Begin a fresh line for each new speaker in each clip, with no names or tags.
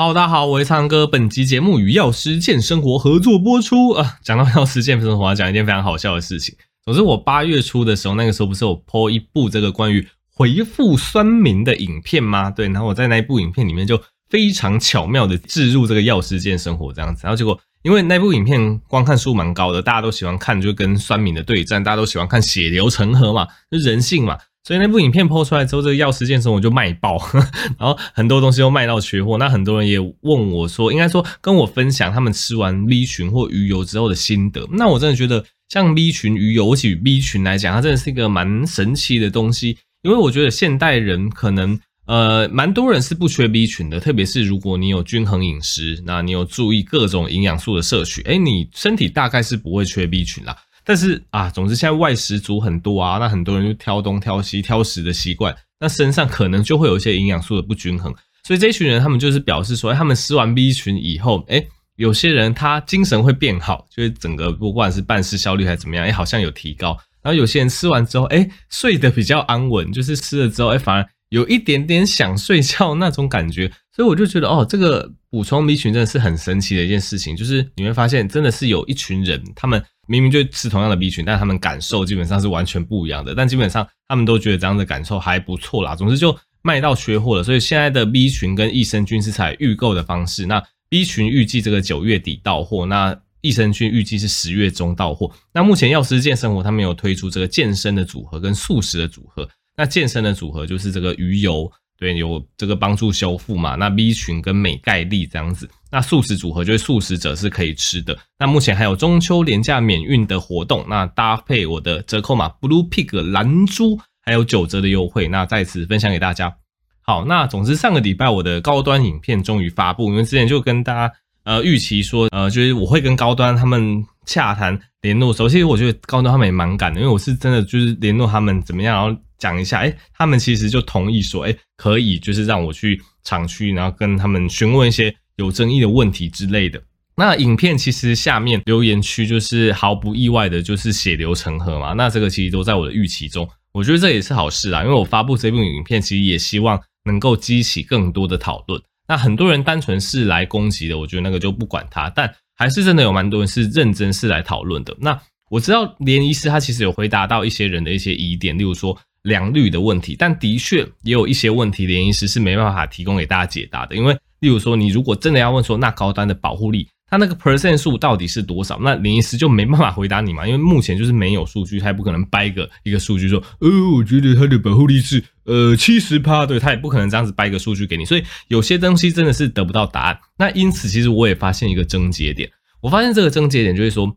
Hello，大家好，我是苍哥。本集节目与药师健生活合作播出啊。讲到药师健生活，要讲一件非常好笑的事情。总之，我八月初的时候，那个时候不是有播一部这个关于回复酸民的影片吗？对，然后我在那一部影片里面就非常巧妙的置入这个药师健生活这样子。然后结果，因为那部影片观看数蛮高的，大家都喜欢看，就跟酸民的对战，大家都喜欢看血流成河嘛，就人性嘛。所以那部影片 po 出来之后，这个药师健身我就卖爆，然后很多东西都卖到缺货。那很多人也问我说，应该说跟我分享他们吃完 B 群或鱼油之后的心得。那我真的觉得，像 B 群鱼油，我举 B 群来讲，它真的是一个蛮神奇的东西。因为我觉得现代人可能呃蛮多人是不缺 B 群的，特别是如果你有均衡饮食，那你有注意各种营养素的摄取，诶，你身体大概是不会缺 B 群啦。但是啊，总之现在外食族很多啊，那很多人就挑东挑西挑食的习惯，那身上可能就会有一些营养素的不均衡。所以这一群人他们就是表示说，他们吃完 B 群以后，诶，有些人他精神会变好，就是整个不管是办事效率还是怎么样，诶，好像有提高。然后有些人吃完之后，诶，睡得比较安稳，就是吃了之后，诶，反而有一点点想睡觉那种感觉。所以我就觉得，哦，这个补充 B 群真的是很神奇的一件事情，就是你会发现真的是有一群人，他们。明明就吃同样的 B 群，但他们感受基本上是完全不一样的。但基本上他们都觉得这样的感受还不错啦。总之就卖到缺货了，所以现在的 B 群跟益生菌是采预购的方式。那 B 群预计这个九月底到货，那益生菌预计是十月中到货。那目前药师健生活他们有推出这个健身的组合跟素食的组合。那健身的组合就是这个鱼油。对，有这个帮助修复嘛？那 B 群跟镁钙粒这样子，那素食组合就是素食者是可以吃的。那目前还有中秋廉价免运的活动，那搭配我的折扣码 Blue Pig 蓝猪，还有九折的优惠。那在此分享给大家。好，那总之上个礼拜我的高端影片终于发布，因为之前就跟大家呃预期说，呃，就是我会跟高端他们洽谈联络首先，我觉得高端他们也蛮赶的，因为我是真的就是联络他们怎么样，然后。讲一下，哎，他们其实就同意说，哎，可以，就是让我去厂区，然后跟他们询问一些有争议的问题之类的。那影片其实下面留言区就是毫不意外的，就是血流成河嘛。那这个其实都在我的预期中，我觉得这也是好事啊，因为我发布这部影片，其实也希望能够激起更多的讨论。那很多人单纯是来攻击的，我觉得那个就不管他，但还是真的有蛮多人是认真是来讨论的。那我知道连医师他其实有回答到一些人的一些疑点，例如说。良率的问题，但的确也有一些问题，联医师是没办法提供给大家解答的。因为，例如说，你如果真的要问说，那高端的保护力，它那个 percent 数到底是多少？那联医师就没办法回答你嘛，因为目前就是没有数据，他也不可能掰个一个数据说，呃，我觉得它的保护力是呃七十趴，对，他也不可能这样子掰个数据给你。所以有些东西真的是得不到答案。那因此，其实我也发现一个症结点，我发现这个症结点就是说。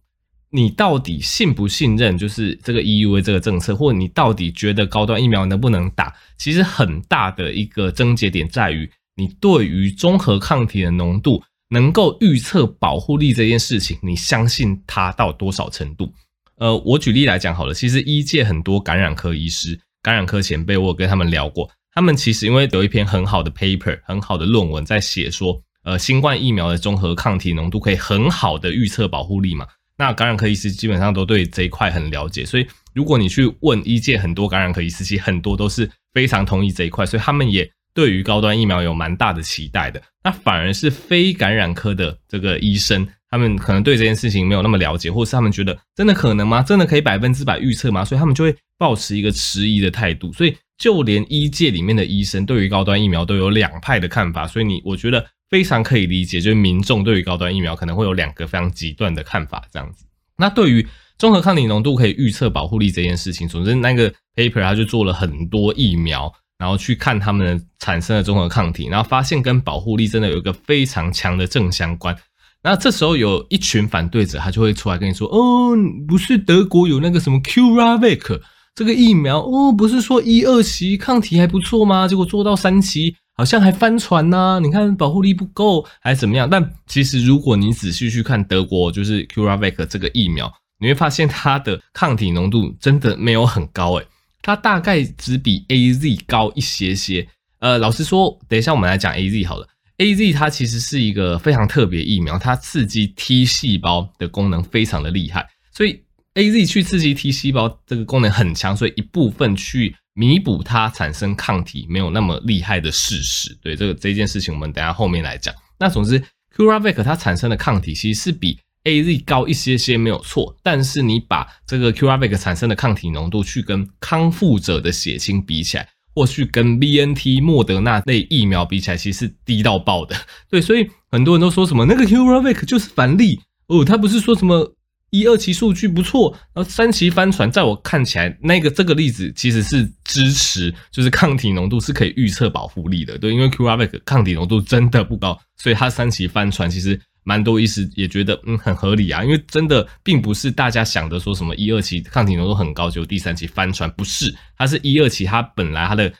你到底信不信任？就是这个 EUA 这个政策，或者你到底觉得高端疫苗能不能打？其实很大的一个症结点在于，你对于中和抗体的浓度能够预测保护力这件事情，你相信它到多少程度？呃，我举例来讲好了，其实医界很多感染科医师、感染科前辈，我有跟他们聊过，他们其实因为有一篇很好的 paper、很好的论文在写说，呃，新冠疫苗的中和抗体浓度可以很好的预测保护力嘛。那感染科医师基本上都对这一块很了解，所以如果你去问医界很多感染科医师，其实很多都是非常同意这一块，所以他们也对于高端疫苗有蛮大的期待的。那反而是非感染科的这个医生，他们可能对这件事情没有那么了解，或是他们觉得真的可能吗？真的可以百分之百预测吗？所以他们就会抱持一个迟疑的态度。所以就连医界里面的医生对于高端疫苗都有两派的看法。所以你我觉得。非常可以理解，就是民众对于高端疫苗可能会有两个非常极端的看法，这样子。那对于综合抗体浓度可以预测保护力这件事情，总之那个 paper 他就做了很多疫苗，然后去看他们产生的综合抗体，然后发现跟保护力真的有一个非常强的正相关。那这时候有一群反对者，他就会出来跟你说：“哦，不是德国有那个什么 CureVac 这个疫苗哦，不是说一二期抗体还不错吗？结果做到三期。”好像还翻船呐、你看保护力不够还是怎么样？但其实如果你仔细去看德国就是 CureVac 这个疫苗，你会发现它的抗体浓度真的没有很高诶，它大概只比 AZ 高一些些。呃，老实说，等一下我们来讲 AZ 好了。AZ 它其实是一个非常特别疫苗，它刺激 T 细胞的功能非常的厉害，所以 AZ 去刺激 T 细胞这个功能很强，所以一部分去。弥补它产生抗体没有那么厉害的事实，对这个这件事情，我们等下后面来讲。那总之，CuraVac 它产生的抗体其实是比 AZ 高一些些没有错，但是你把这个 CuraVac 产生的抗体浓度去跟康复者的血清比起来，或去跟 BNT、莫德纳类疫苗比起来，其实是低到爆的。对，所以很多人都说什么那个 CuraVac 就是反例哦，他不是说什么一二期数据不错，然后三期翻船，在我看起来，那个这个例子其实是支持，就是抗体浓度是可以预测保护力的。对，因为 Qravec 抗体浓度真的不高，所以它三期翻船其实。蛮多医师也觉得嗯很合理啊，因为真的并不是大家想的说什么一二期抗体浓度很高，就第三期翻船，不是，它是一二期它本来它的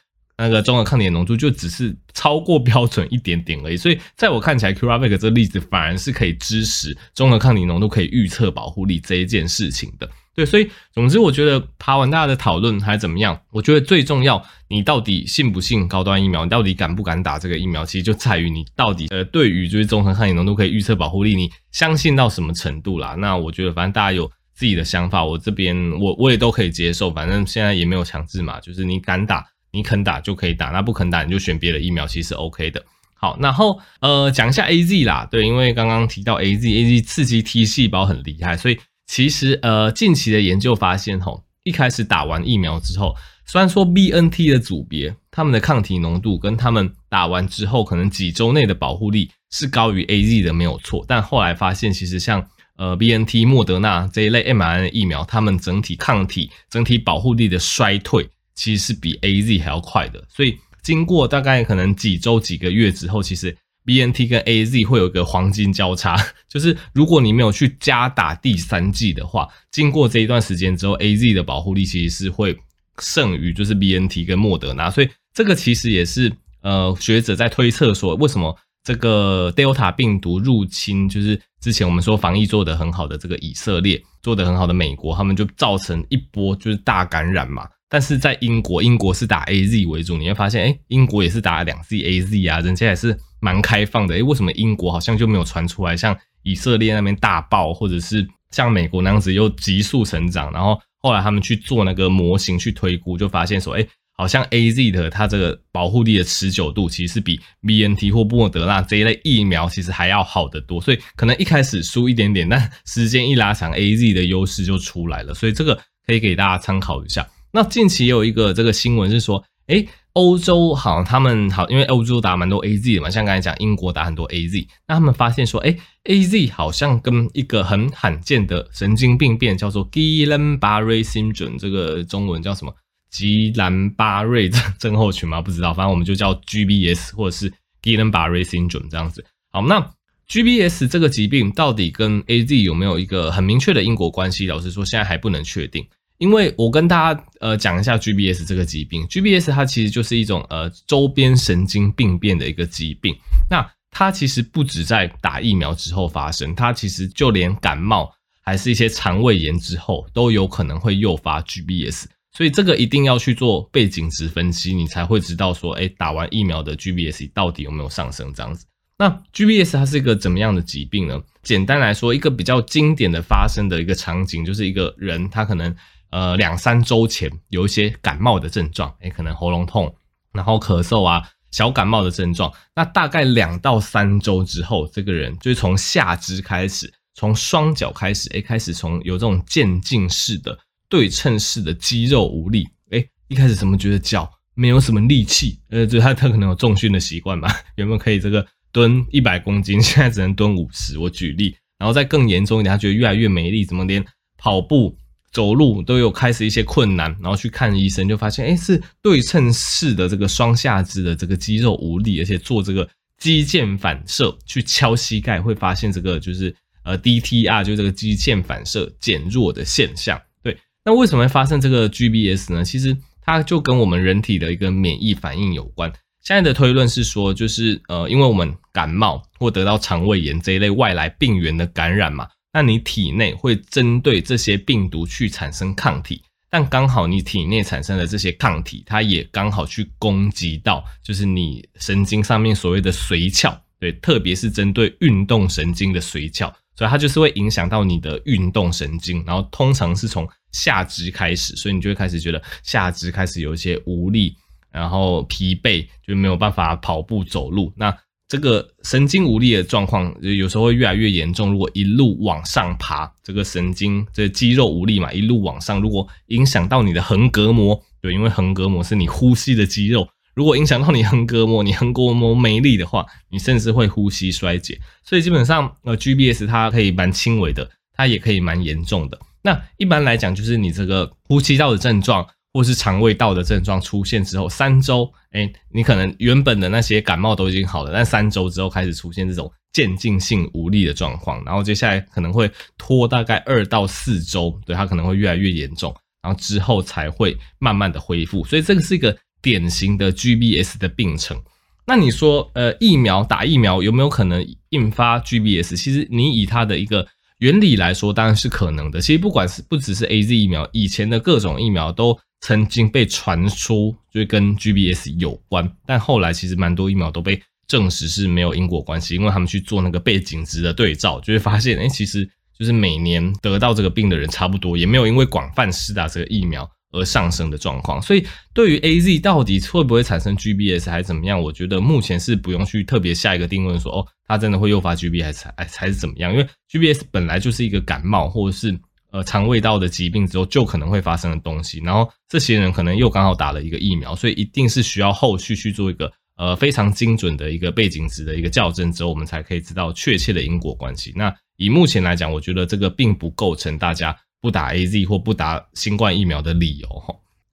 那个中和抗体浓度就只是超过标准一点点而已，所以在我看起来 q r a v i c 这个例子反而是可以支持中和抗体浓度可以预测保护力这一件事情的。对，所以总之，我觉得爬完大家的讨论还怎么样？我觉得最重要，你到底信不信高端疫苗？你到底敢不敢打这个疫苗？其实就在于你到底呃，对于就是中和抗体浓度可以预测保护力，你相信到什么程度啦？那我觉得反正大家有自己的想法，我这边我我也都可以接受。反正现在也没有强制嘛，就是你敢打，你肯打就可以打，那不肯打你就选别的疫苗，其实 OK 的。好，然后呃讲一下 AZ 啦，对，因为刚刚提到 AZ，AZ 刺激 T 细胞很厉害，所以。其实，呃，近期的研究发现，吼，一开始打完疫苗之后，虽然说 BNT 的组别，他们的抗体浓度跟他们打完之后可能几周内的保护力是高于 AZ 的，没有错。但后来发现，其实像呃 BNT、莫德纳这一类 m R N 疫苗，他们整体抗体、整体保护力的衰退，其实是比 AZ 还要快的。所以，经过大概可能几周、几个月之后，其实。BNT 跟 AZ 会有一个黄金交叉，就是如果你没有去加打第三剂的话，经过这一段时间之后，AZ 的保护力其实是会胜于就是 BNT 跟莫德纳，所以这个其实也是呃学者在推测说，为什么这个 Delta 病毒入侵，就是之前我们说防疫做得很好的这个以色列，做得很好的美国，他们就造成一波就是大感染嘛。但是在英国，英国是打 AZ 为主，你会发现，哎，英国也是打了两剂 AZ 啊，人家也是蛮开放的。哎，为什么英国好像就没有传出来像以色列那边大爆，或者是像美国那样子又急速成长？然后后来他们去做那个模型去推估，就发现说，哎，好像 AZ 的它这个保护力的持久度其实比 BNT 或莫德纳这一类疫苗其实还要好得多。所以可能一开始输一点点，但时间一拉长，AZ 的优势就出来了。所以这个可以给大家参考一下。那近期也有一个这个新闻是说，诶，欧洲好像他们好，因为欧洲打蛮多 AZ 的嘛，像刚才讲英国打很多 AZ，那他们发现说，诶，AZ 好像跟一个很罕见的神经病变叫做 Guillain-Barré syndrome，这个中文叫什么？吉兰巴瑞症候群吗？不知道，反正我们就叫 GBS 或者是 Guillain-Barré syndrome 这样子。好，那 GBS 这个疾病到底跟 AZ 有没有一个很明确的因果关系？老实说，现在还不能确定。因为我跟大家呃讲一下 GBS 这个疾病，GBS 它其实就是一种呃周边神经病变的一个疾病。那它其实不止在打疫苗之后发生，它其实就连感冒还是一些肠胃炎之后都有可能会诱发 GBS。所以这个一定要去做背景值分析，你才会知道说，诶，打完疫苗的 GBS 到底有没有上升这样子。那 GBS 它是一个怎么样的疾病呢？简单来说，一个比较经典的发生的一个场景，就是一个人他可能。呃，两三周前有一些感冒的症状，诶，可能喉咙痛，然后咳嗽啊，小感冒的症状。那大概两到三周之后，这个人就是从下肢开始，从双脚开始，诶，开始从有这种渐进式的对称式的肌肉无力，诶，一开始怎么觉得脚没有什么力气？呃，就他他可能有重训的习惯嘛，有没有可以这个蹲一百公斤，现在只能蹲五十？我举例，然后再更严重一点，他觉得越来越没力，怎么连跑步？走路都有开始一些困难，然后去看医生，就发现，诶，是对称式的这个双下肢的这个肌肉无力，而且做这个肌腱反射去敲膝盖，会发现这个就是呃 DTR，就这个肌腱反射减弱的现象。对，那为什么会发生这个 GBS 呢？其实它就跟我们人体的一个免疫反应有关。现在的推论是说，就是呃，因为我们感冒或得到肠胃炎这一类外来病原的感染嘛。那你体内会针对这些病毒去产生抗体，但刚好你体内产生的这些抗体，它也刚好去攻击到，就是你神经上面所谓的髓鞘，对，特别是针对运动神经的髓鞘，所以它就是会影响到你的运动神经，然后通常是从下肢开始，所以你就会开始觉得下肢开始有一些无力，然后疲惫，就没有办法跑步走路。那这个神经无力的状况，有时候会越来越严重。如果一路往上爬，这个神经这个肌肉无力嘛，一路往上，如果影响到你的横膈膜，对，因为横膈膜是你呼吸的肌肉，如果影响到你横膈膜，你横膈膜没力的话，你甚至会呼吸衰竭。所以基本上，呃，GBS 它可以蛮轻微的，它也可以蛮严重的。那一般来讲，就是你这个呼吸道的症状。或是肠胃道的症状出现之后，三周，哎，你可能原本的那些感冒都已经好了，但三周之后开始出现这种渐进性无力的状况，然后接下来可能会拖大概二到四周，对，它可能会越来越严重，然后之后才会慢慢的恢复，所以这个是一个典型的 GBS 的病程。那你说，呃，疫苗打疫苗有没有可能引发 GBS？其实你以它的一个原理来说，当然是可能的。其实不管是不只是 AZ 疫苗，以前的各种疫苗都。曾经被传出就是跟 GBS 有关，但后来其实蛮多疫苗都被证实是没有因果关系，因为他们去做那个背景值的对照，就会发现，哎，其实就是每年得到这个病的人差不多，也没有因为广泛施打这个疫苗而上升的状况。所以对于 AZ 到底会不会产生 GBS 还是怎么样，我觉得目前是不用去特别下一个定论说，哦，它真的会诱发 GBS 还还是怎么样？因为 GBS 本来就是一个感冒或者是。呃，肠胃道的疾病之后就可能会发生的东西，然后这些人可能又刚好打了一个疫苗，所以一定是需要后续去做一个呃非常精准的一个背景值的一个校正之后，我们才可以知道确切的因果关系。那以目前来讲，我觉得这个并不构成大家不打 AZ 或不打新冠疫苗的理由。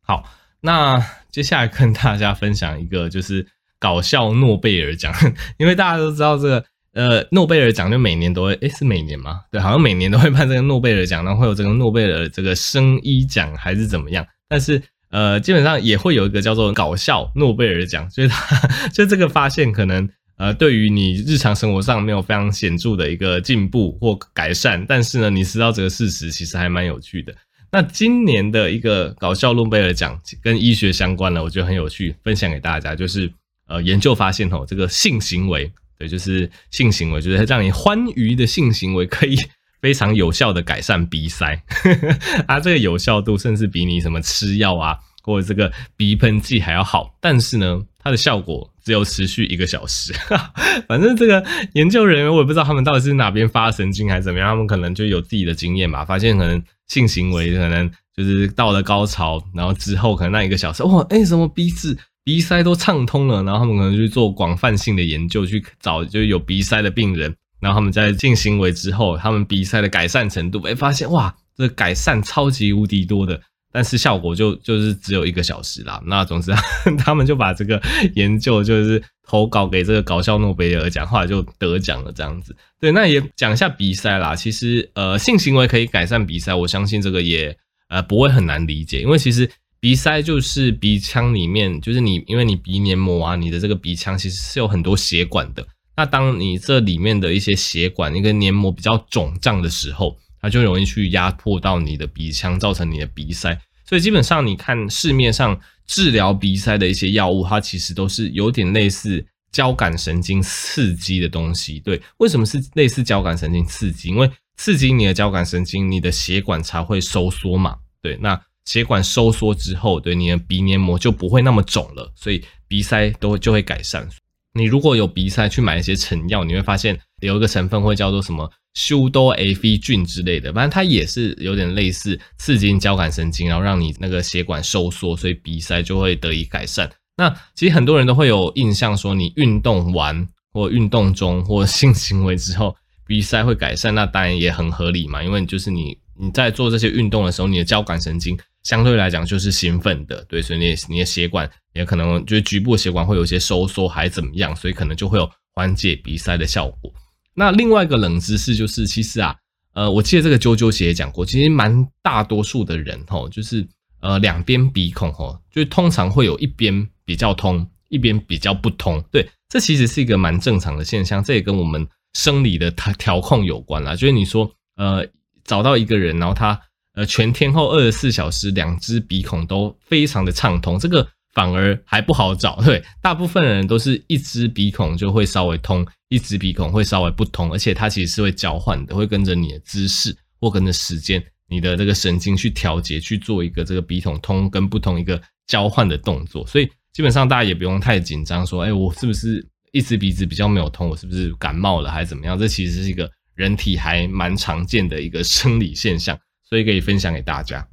好，那接下来跟大家分享一个就是搞笑诺贝尔奖，因为大家都知道这个。呃，诺贝尔奖就每年都会，诶，是每年吗？对，好像每年都会办这个诺贝尔奖，然后会有这个诺贝尔这个生医奖还是怎么样？但是呃，基本上也会有一个叫做搞笑诺贝尔奖，所以它 就这个发现可能呃，对于你日常生活上没有非常显著的一个进步或改善，但是呢，你知道这个事实其实还蛮有趣的。那今年的一个搞笑诺贝尔奖跟医学相关的，我觉得很有趣，分享给大家，就是呃，研究发现哦，这个性行为。对，就是性行为，就是让你欢愉的性行为可以 非常有效的改善鼻塞，啊，这个有效度甚至比你什么吃药啊或者这个鼻喷剂还要好。但是呢，它的效果只有持续一个小时。反正这个研究人员我也不知道他们到底是哪边发神经还是怎么样，他们可能就有自己的经验吧，发现可能性行为可能就是到了高潮，然后之后可能那一个小时，哇，哎，什么鼻子？鼻塞都畅通了，然后他们可能去做广泛性的研究，去找就有鼻塞的病人，然后他们在性行为之后，他们鼻塞的改善程度，哎，发现哇，这改善超级无敌多的，但是效果就就是只有一个小时啦。那总之，他们就把这个研究就是投稿给这个搞笑诺贝尔奖，后来就得奖了这样子。对，那也讲一下鼻塞啦。其实呃，性行为可以改善鼻塞，我相信这个也呃不会很难理解，因为其实。鼻塞就是鼻腔里面，就是你，因为你鼻黏膜啊，你的这个鼻腔其实是有很多血管的。那当你这里面的一些血管、一个黏膜比较肿胀的时候，它就容易去压迫到你的鼻腔，造成你的鼻塞。所以基本上，你看市面上治疗鼻塞的一些药物，它其实都是有点类似交感神经刺激的东西。对，为什么是类似交感神经刺激？因为刺激你的交感神经，你的血管才会收缩嘛。对，那。血管收缩之后，对你的鼻黏膜就不会那么肿了，所以鼻塞都就会改善。你如果有鼻塞，去买一些成药，你会发现有一个成分会叫做什么修多艾非菌之类的，反正它也是有点类似刺激交感神经，然后让你那个血管收缩，所以鼻塞就会得以改善。那其实很多人都会有印象说，你运动完或运动中或性行为之后，鼻塞会改善，那当然也很合理嘛，因为就是你你在做这些运动的时候，你的交感神经。相对来讲就是兴奋的，对，所以你你的血管也可能就是局部血管会有些收缩，还怎么样，所以可能就会有缓解鼻塞的效果。那另外一个冷知识就是，其实啊，呃，我记得这个啾啾鞋也讲过，其实蛮大多数的人吼，就是呃两边鼻孔吼，就通常会有一边比较通，一边比较不通。对，这其实是一个蛮正常的现象，这也跟我们生理的调调控有关啦。就是你说呃找到一个人，然后他。呃，全天候二十四小时，两只鼻孔都非常的畅通，这个反而还不好找。对，大部分人都是一只鼻孔就会稍微通，一只鼻孔会稍微不通，而且它其实是会交换的，会跟着你的姿势或跟着时间，你的这个神经去调节，去做一个这个鼻孔通跟不通一个交换的动作。所以基本上大家也不用太紧张，说，哎，我是不是一只鼻子比较没有通，我是不是感冒了还是怎么样？这其实是一个人体还蛮常见的一个生理现象，所以可以分享给大家。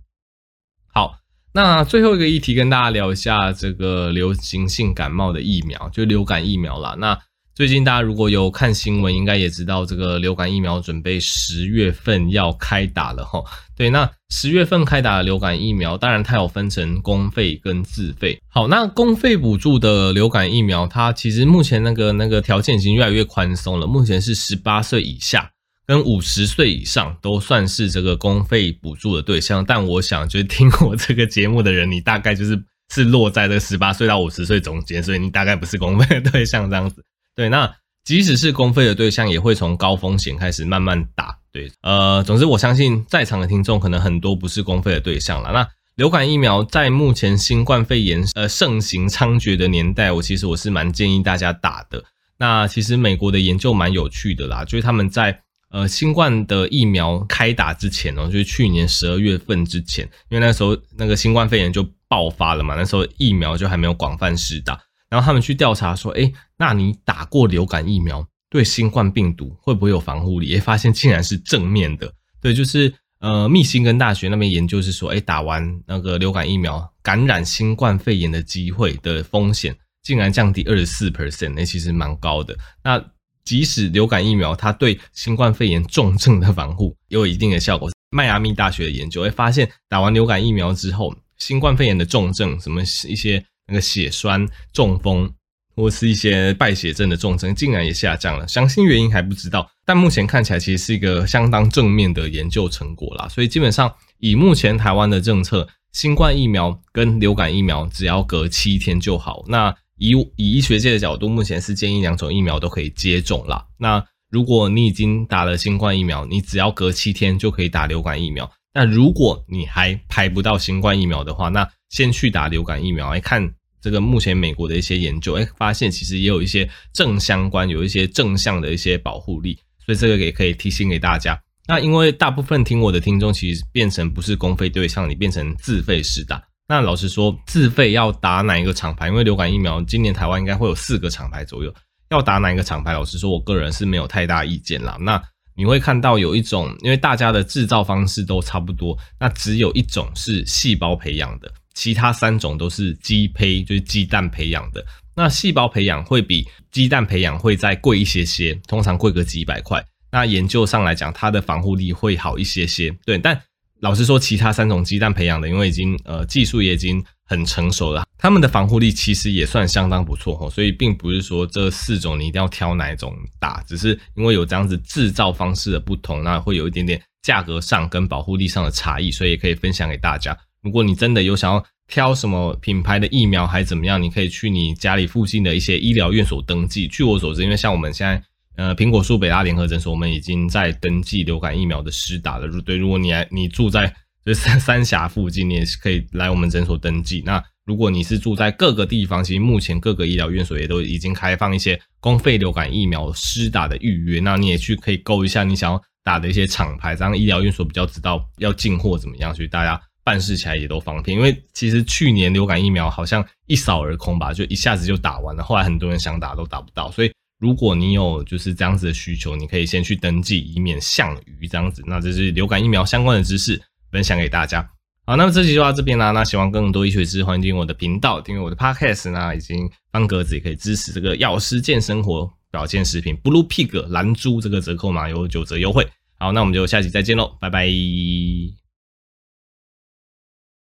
好，那最后一个议题跟大家聊一下这个流行性感冒的疫苗，就流感疫苗啦。那最近大家如果有看新闻，应该也知道这个流感疫苗准备十月份要开打了齁。对，那十月份开打的流感疫苗，当然它有分成公费跟自费。好，那公费补助的流感疫苗，它其实目前那个那个条件已经越来越宽松了。目前是十八岁以下跟五十岁以上都算是这个公费补助的对象。但我想，就是听我这个节目的人，你大概就是是落在这十八岁到五十岁中间，所以你大概不是公费的对象这样子。对，那即使是公费的对象，也会从高风险开始慢慢打。对，呃，总之我相信在场的听众可能很多不是公费的对象了。那流感疫苗在目前新冠肺炎呃盛行猖獗的年代，我其实我是蛮建议大家打的。那其实美国的研究蛮有趣的啦，就是他们在呃新冠的疫苗开打之前哦，就是去年十二月份之前，因为那时候那个新冠肺炎就爆发了嘛，那时候疫苗就还没有广泛施打。然后他们去调查说，诶，那你打过流感疫苗，对新冠病毒会不会有防护力？诶，发现竟然是正面的。对，就是呃，密歇根大学那边研究是说，诶，打完那个流感疫苗，感染新冠肺炎的机会的风险竟然降低二十四 percent，那其实蛮高的。那即使流感疫苗它对新冠肺炎重症的防护 也有一定的效果，迈阿密大学的研究会发现，打完流感疫苗之后，新冠肺炎的重症什么一些。那个血栓、中风或是一些败血症的重症，竟然也下降了。详细原因还不知道，但目前看起来其实是一个相当正面的研究成果啦。所以基本上以目前台湾的政策，新冠疫苗跟流感疫苗只要隔七天就好。那以以医学界的角度，目前是建议两种疫苗都可以接种啦。那如果你已经打了新冠疫苗，你只要隔七天就可以打流感疫苗。那如果你还排不到新冠疫苗的话，那先去打流感疫苗，哎看这个目前美国的一些研究，哎，发现其实也有一些正相关，有一些正向的一些保护力，所以这个也可以提醒给大家。那因为大部分听我的听众其实变成不是公费对象，你变成自费施打。那老实说，自费要打哪一个厂牌？因为流感疫苗今年台湾应该会有四个厂牌左右，要打哪一个厂牌？老实说，我个人是没有太大意见啦。那你会看到有一种，因为大家的制造方式都差不多，那只有一种是细胞培养的。其他三种都是鸡胚，就是鸡蛋培养的。那细胞培养会比鸡蛋培养会再贵一些些，通常贵个几百块。那研究上来讲，它的防护力会好一些些。对，但老实说，其他三种鸡蛋培养的，因为已经呃技术也已经很成熟了，他们的防护力其实也算相当不错哦。所以并不是说这四种你一定要挑哪一种打，只是因为有这样子制造方式的不同，那会有一点点价格上跟保护力上的差异，所以也可以分享给大家。如果你真的有想要挑什么品牌的疫苗还怎么样，你可以去你家里附近的一些医疗院所登记。据我所知，因为像我们现在，呃，苹果树北大联合诊所，我们已经在登记流感疫苗的施打了。对，如果你还你住在就是三三峡附近，你也是可以来我们诊所登记。那如果你是住在各个地方，其实目前各个医疗院所也都已经开放一些公费流感疫苗施打的预约。那你也去可以勾一下你想要打的一些厂牌，这样医疗院所比较知道要进货怎么样，所以大家。办事起来也都方便，因为其实去年流感疫苗好像一扫而空吧，就一下子就打完了。后来很多人想打都打不到，所以如果你有就是这样子的需求，你可以先去登记，以免项羽这样子。那这是流感疫苗相关的知识分享给大家。好，那么这期就到这边啦。那喜欢更多医学知识，欢迎订阅我的频道，订阅我的 Podcast。那已经方格子也可以支持这个药师健生活保健食品 Blue Pig 蓝猪这个折扣码有九折优惠。好，那我们就下期再见喽，拜拜。